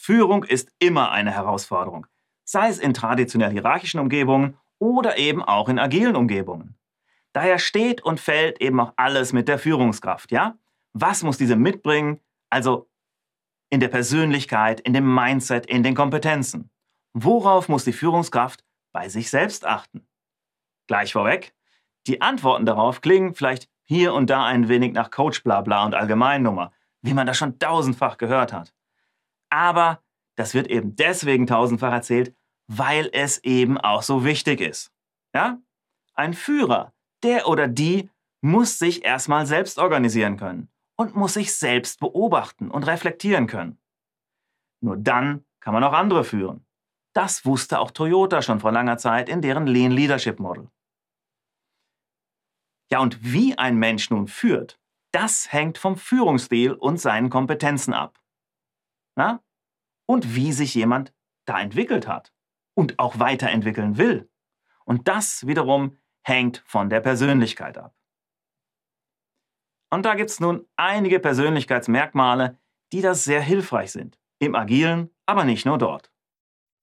Führung ist immer eine Herausforderung, sei es in traditionell hierarchischen Umgebungen oder eben auch in agilen Umgebungen. Daher steht und fällt eben auch alles mit der Führungskraft, ja? Was muss diese mitbringen? Also in der Persönlichkeit, in dem Mindset, in den Kompetenzen. Worauf muss die Führungskraft bei sich selbst achten? Gleich vorweg, die Antworten darauf klingen vielleicht hier und da ein wenig nach Coach Blabla und Allgemeinnummer, wie man das schon tausendfach gehört hat. Aber das wird eben deswegen tausendfach erzählt, weil es eben auch so wichtig ist. Ja? Ein Führer, der oder die muss sich erstmal selbst organisieren können und muss sich selbst beobachten und reflektieren können. Nur dann kann man auch andere führen. Das wusste auch Toyota schon vor langer Zeit in deren Lean Leadership Model. Ja, und wie ein Mensch nun führt, das hängt vom Führungsstil und seinen Kompetenzen ab. Na? Und wie sich jemand da entwickelt hat und auch weiterentwickeln will. Und das wiederum hängt von der Persönlichkeit ab. Und da gibt es nun einige Persönlichkeitsmerkmale, die da sehr hilfreich sind. Im agilen, aber nicht nur dort.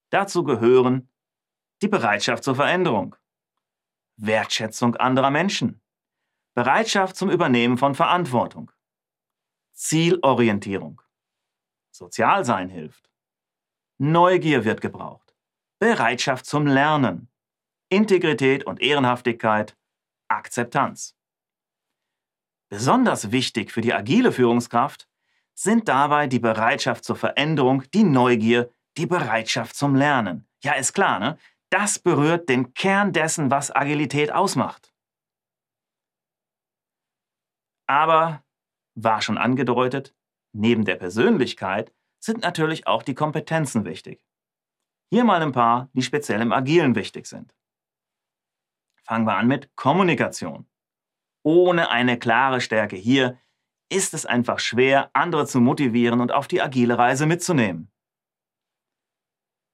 Dazu gehören die Bereitschaft zur Veränderung, Wertschätzung anderer Menschen, Bereitschaft zum Übernehmen von Verantwortung, Zielorientierung, Sozialsein hilft, Neugier wird gebraucht, Bereitschaft zum Lernen, Integrität und Ehrenhaftigkeit, Akzeptanz. Besonders wichtig für die agile Führungskraft sind dabei die Bereitschaft zur Veränderung, die Neugier, die Bereitschaft zum Lernen. Ja, ist klar, ne? Das berührt den Kern dessen, was Agilität ausmacht. Aber, war schon angedeutet, neben der Persönlichkeit sind natürlich auch die Kompetenzen wichtig. Hier mal ein paar, die speziell im Agilen wichtig sind. Fangen wir an mit Kommunikation. Ohne eine klare Stärke hier ist es einfach schwer, andere zu motivieren und auf die agile Reise mitzunehmen.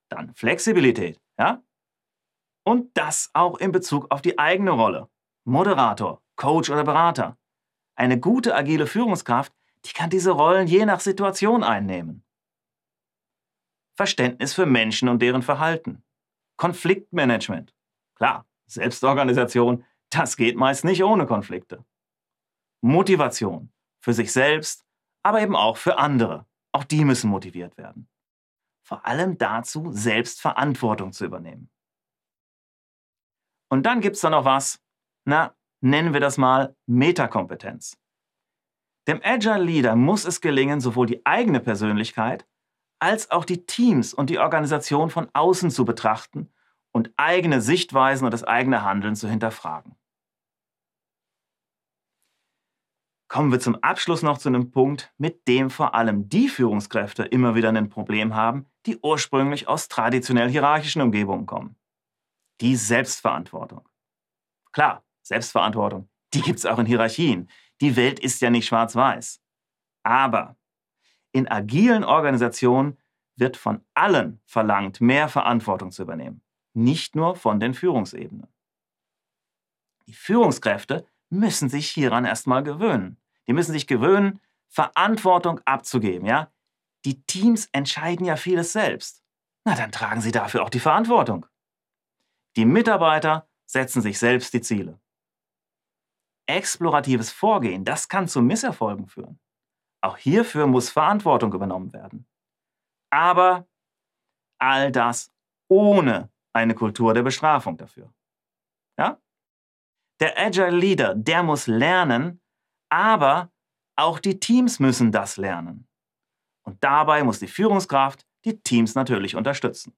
Dann Flexibilität, ja? Und das auch in Bezug auf die eigene Rolle. Moderator, Coach oder Berater. Eine gute agile Führungskraft, die kann diese Rollen je nach Situation einnehmen. Verständnis für Menschen und deren Verhalten. Konfliktmanagement. Klar, Selbstorganisation, das geht meist nicht ohne Konflikte. Motivation für sich selbst, aber eben auch für andere. Auch die müssen motiviert werden. Vor allem dazu, selbst Verantwortung zu übernehmen. Und dann gibt es da noch was, na, nennen wir das mal Metakompetenz. Dem Agile Leader muss es gelingen, sowohl die eigene Persönlichkeit als auch die Teams und die Organisation von außen zu betrachten und eigene Sichtweisen und das eigene Handeln zu hinterfragen. Kommen wir zum Abschluss noch zu einem Punkt, mit dem vor allem die Führungskräfte immer wieder ein Problem haben, die ursprünglich aus traditionell hierarchischen Umgebungen kommen. Die Selbstverantwortung. Klar, Selbstverantwortung, die gibt es auch in Hierarchien. Die Welt ist ja nicht schwarz-weiß. Aber in agilen Organisationen wird von allen verlangt, mehr Verantwortung zu übernehmen nicht nur von den Führungsebenen. Die Führungskräfte müssen sich hieran erstmal gewöhnen. Die müssen sich gewöhnen, Verantwortung abzugeben, ja? Die Teams entscheiden ja vieles selbst. Na, dann tragen sie dafür auch die Verantwortung. Die Mitarbeiter setzen sich selbst die Ziele. Exploratives Vorgehen, das kann zu Misserfolgen führen. Auch hierfür muss Verantwortung übernommen werden. Aber all das ohne eine Kultur der Bestrafung dafür. Ja? Der Agile Leader, der muss lernen, aber auch die Teams müssen das lernen. Und dabei muss die Führungskraft die Teams natürlich unterstützen.